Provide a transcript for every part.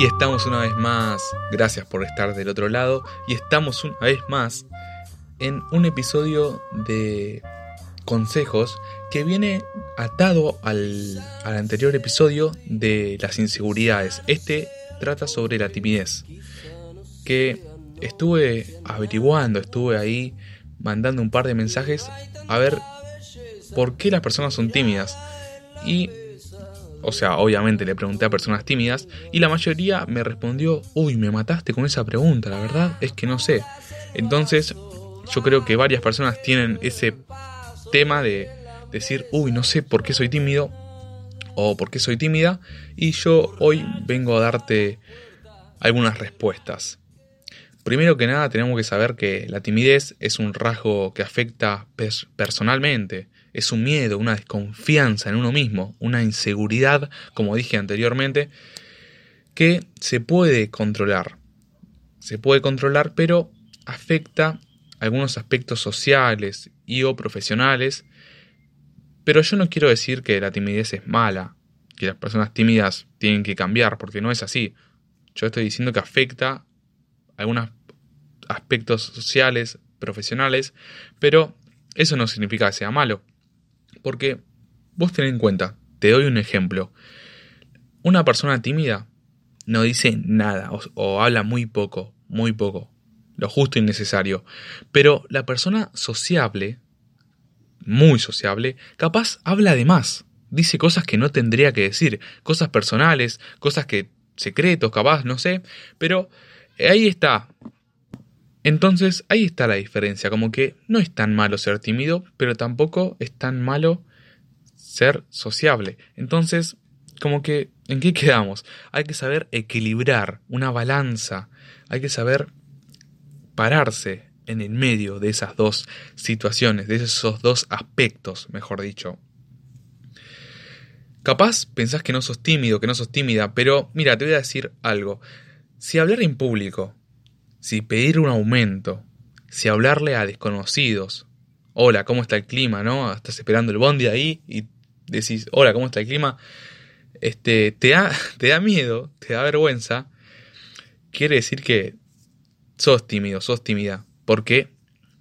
Y estamos una vez más, gracias por estar del otro lado, y estamos una vez más en un episodio de consejos que viene atado al, al anterior episodio de las inseguridades. Este trata sobre la timidez, que estuve averiguando, estuve ahí mandando un par de mensajes a ver por qué las personas son tímidas. Y o sea, obviamente le pregunté a personas tímidas y la mayoría me respondió, uy, me mataste con esa pregunta, la verdad es que no sé. Entonces, yo creo que varias personas tienen ese tema de decir, uy, no sé por qué soy tímido o por qué soy tímida y yo hoy vengo a darte algunas respuestas. Primero que nada tenemos que saber que la timidez es un rasgo que afecta personalmente es un miedo, una desconfianza en uno mismo, una inseguridad, como dije anteriormente, que se puede controlar. Se puede controlar, pero afecta algunos aspectos sociales y o profesionales. Pero yo no quiero decir que la timidez es mala, que las personas tímidas tienen que cambiar, porque no es así. Yo estoy diciendo que afecta algunos aspectos sociales, profesionales, pero eso no significa que sea malo. Porque vos tenés en cuenta, te doy un ejemplo. Una persona tímida no dice nada o, habla muy poco, muy poco, lo justo y necesario. Pero la persona sociable, muy sociable, capaz habla de más. Dice cosas que no tendría que decir, cosas personales, cosas que secretos, capaz, no sé, pero ahí está. Entonces ahí está la diferencia, como que no es tan malo ser tímido, pero tampoco es tan malo ser sociable. Entonces, como que, ¿en qué quedamos? Hay que saber equilibrar una balanza, hay que saber pararse en el medio de esas dos situaciones, de esos dos aspectos, mejor dicho. Capaz pensás que no sos tímido, que no sos tímida, pero mira, te voy a decir algo. Si hablar en público si pedir un aumento, si hablarle a desconocidos, hola, ¿cómo está el clima? ¿No? Estás esperando el bondi ahí y decís, hola, ¿cómo está el clima? Este, te da, te da miedo, te da vergüenza, quiere decir que sos tímido, sos tímida, porque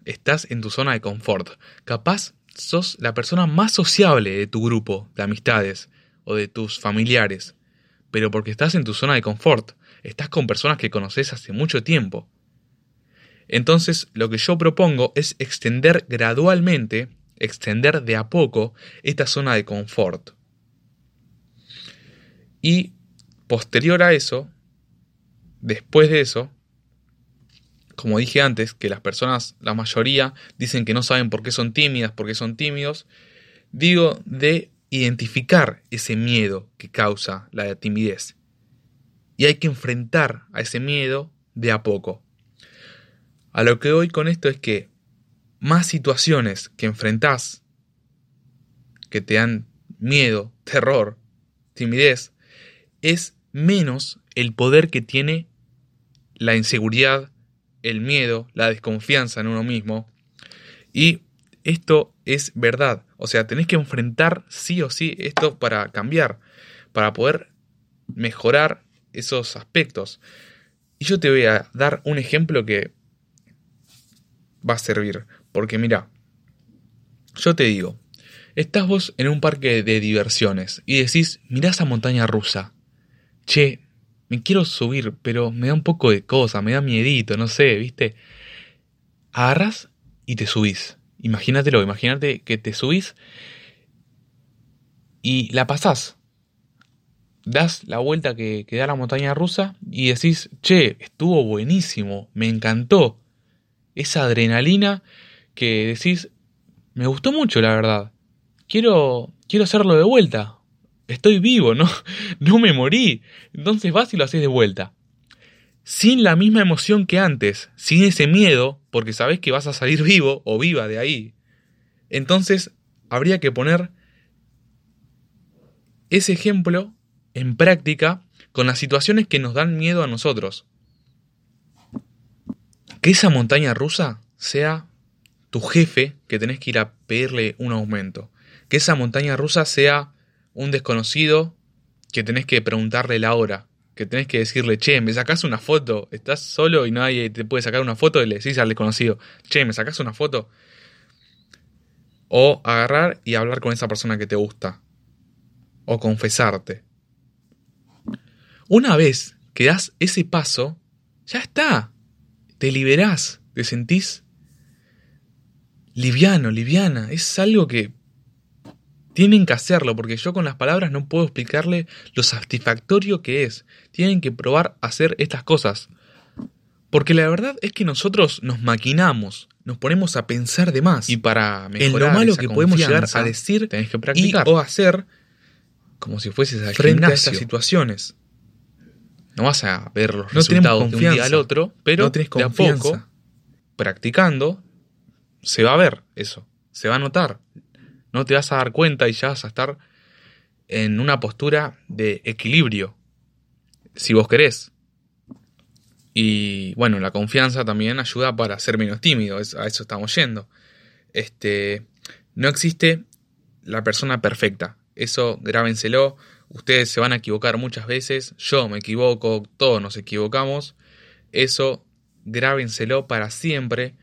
estás en tu zona de confort. Capaz sos la persona más sociable de tu grupo de amistades o de tus familiares, pero porque estás en tu zona de confort estás con personas que conoces hace mucho tiempo. Entonces, lo que yo propongo es extender gradualmente, extender de a poco esta zona de confort. Y posterior a eso, después de eso, como dije antes, que las personas, la mayoría, dicen que no saben por qué son tímidas, por qué son tímidos, digo de identificar ese miedo que causa la timidez y hay que enfrentar a ese miedo de a poco. A lo que voy con esto es que más situaciones que enfrentás, que te dan miedo, terror, timidez, es menos el poder que tiene la inseguridad, el miedo, la desconfianza en uno mismo. Y esto es verdad. O sea, tenés que enfrentar sí o sí esto para cambiar, para poder mejorar esos aspectos. Y yo te voy a dar un ejemplo que va a servir. Porque mira, yo te digo, estás vos en un parque de diversiones y decís, mirá esa montaña rusa. Che, me quiero subir, pero me da un poco de cosa, me da miedito, no sé, ¿viste? Agarras y te subís. Imagínatelo, imagínate que te subís y la pasás das la vuelta que, da la montaña rusa y decís, che, estuvo buenísimo, me encantó. Esa adrenalina que decís, me gustó mucho, la verdad. Quiero, quiero hacerlo de vuelta. Estoy vivo, no, no me morí. Entonces vas y lo haces de vuelta. Sin la misma emoción que antes, sin ese miedo, porque sabes que vas a salir vivo o viva de ahí. Entonces, habría que poner ese ejemplo en práctica con las situaciones que nos dan miedo a nosotros. Que esa montaña rusa sea tu jefe que tenés que ir a pedirle un aumento. Que esa montaña rusa sea un desconocido que tenés que preguntarle la hora. que tenés que decirle, che, me sacás una foto, estás solo y nadie te puede sacar una foto y le decís al desconocido, che, me sacás una foto. O agarrar y hablar con esa persona que te gusta. O confesarte. Una vez que das ese paso, ya está. Te liberás, te sentís liviano, liviana. Es algo que tienen que hacerlo, porque yo con las palabras no puedo explicarle lo satisfactorio que es. Tienen que probar hacer estas cosas. Porque la verdad es que nosotros nos maquinamos, nos ponemos a pensar de más. Y para mejorar en lo malo que podemos llegar a decir tenés que practicar. o hacer como si fueses al frente a estas situaciones. No vas a ver los resultados de un día al otro, pero no de a poco, practicando, se va a ver eso, se va a notar no te vas a dar cuenta y ya vas a estar en una postura de equilibrio, si vos querés. Y bueno, la confianza también ayuda para ser menos tímido, a eso estamos yendo. Este, no existe la persona perfecta, eso grábenselo, ustedes se van a equivocar muchas veces, yo me equivoco, todos nos equivocamos, eso grábenselo para siempre,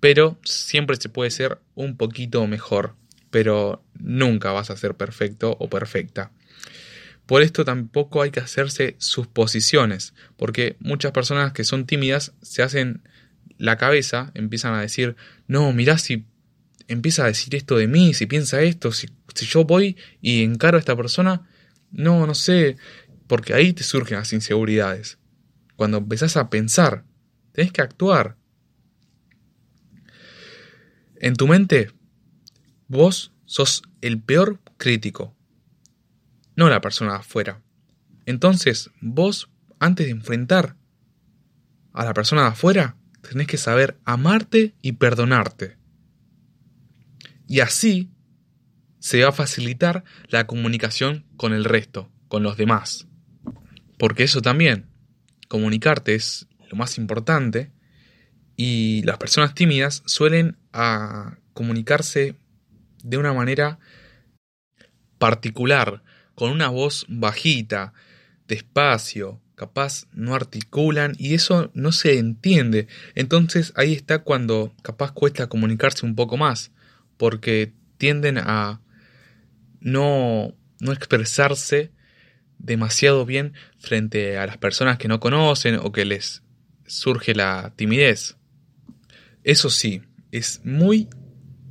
pero siempre se puede ser un poquito mejor pero nunca vas a ser perfecto o perfecta. Por esto tampoco hay que hacerse suposiciones, porque muchas personas que son tímidas se hacen la cabeza, empiezan a decir, no, mirá si empieza a decir esto de mí, si piensa esto, si, si yo voy y encaro a esta persona, no, no sé, porque ahí te surgen las inseguridades. Cuando empezás a pensar, tenés que actuar. En tu mente Vos sos el peor crítico, no la persona de afuera. Entonces, vos, antes de enfrentar a la persona de afuera, tenés que saber amarte y perdonarte. Y así se va a facilitar la comunicación con el resto, con los demás. Porque eso también, comunicarte es lo más importante y las personas tímidas suelen a comunicarse de una manera particular, con una voz bajita, despacio, capaz no articulan y eso no se entiende. Entonces ahí está cuando capaz cuesta comunicarse un poco más, porque tienden a no, no expresarse demasiado bien frente a las personas que no conocen o que les surge la timidez. Eso sí, es muy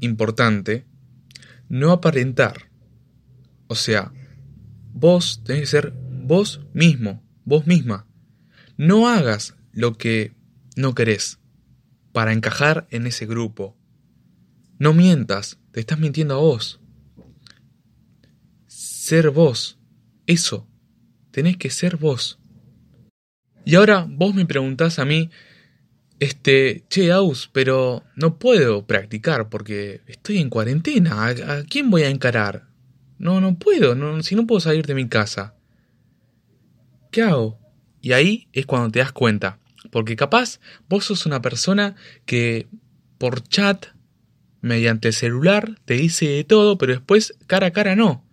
importante no aparentar. O sea, vos tenés que ser vos mismo, vos misma. No hagas lo que no querés para encajar en ese grupo. No mientas, te estás mintiendo a vos. Ser vos, eso, tenés que ser vos. Y ahora vos me preguntás a mí este, che, Aus, pero no puedo practicar porque estoy en cuarentena. ¿A, quién voy a encarar? No, no puedo, si no puedo salir de mi casa. ¿Qué hago? Y ahí es cuando te das cuenta. Porque capaz vos sos una persona que por chat, mediante el celular, te dice de todo, pero después cara a cara no.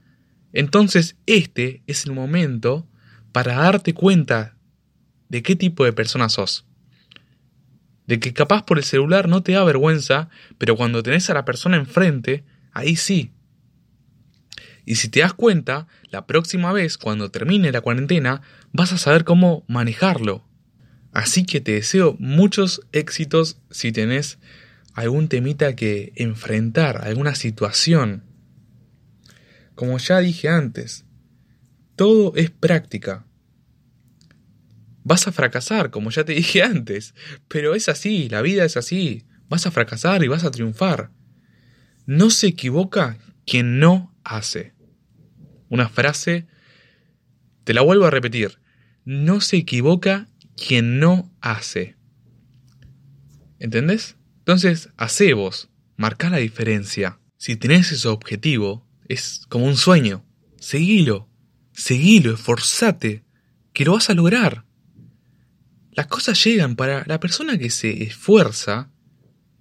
Entonces este es el momento para darte cuenta de qué tipo de persona sos de que capaz por el celular no te da vergüenza, pero cuando tenés a la persona enfrente, ahí sí. Y si te das cuenta, la próxima vez, cuando termine la cuarentena, vas a saber cómo manejarlo. Así que te deseo muchos éxitos si tenés algún temita que enfrentar, alguna situación. Como ya dije antes, todo es práctica. Vas a fracasar, como ya te dije antes, pero es así, la vida es así. Vas a fracasar y vas a triunfar. No se equivoca quien no hace. Una frase, te la vuelvo a repetir, no se equivoca quien no hace. ¿Entendés? Entonces, hace vos, marca la diferencia. Si tenés ese objetivo, es como un sueño. Seguilo, seguilo, esforzate, que lo vas a lograr. Las cosas llegan para la persona que se esfuerza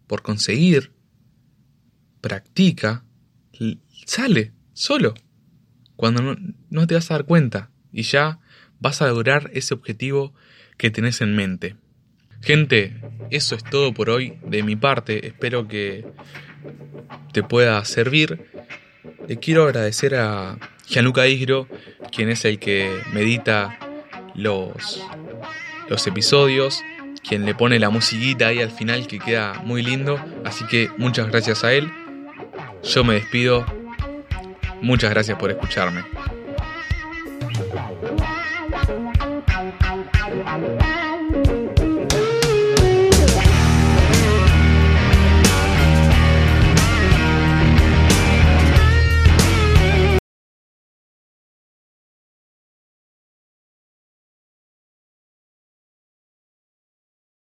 por conseguir, practica, sale solo. Cuando no, te vas a dar cuenta y ya vas a lograr ese objetivo que tenés en mente. Gente, eso es todo por hoy de mi parte. Espero que te pueda servir. Le quiero agradecer a Gianluca Isgro, quien es el que medita los, los episodios, quien le pone la musiquita ahí al final que queda muy lindo. Así que muchas gracias a él. Yo me despido. Muchas gracias por escucharme.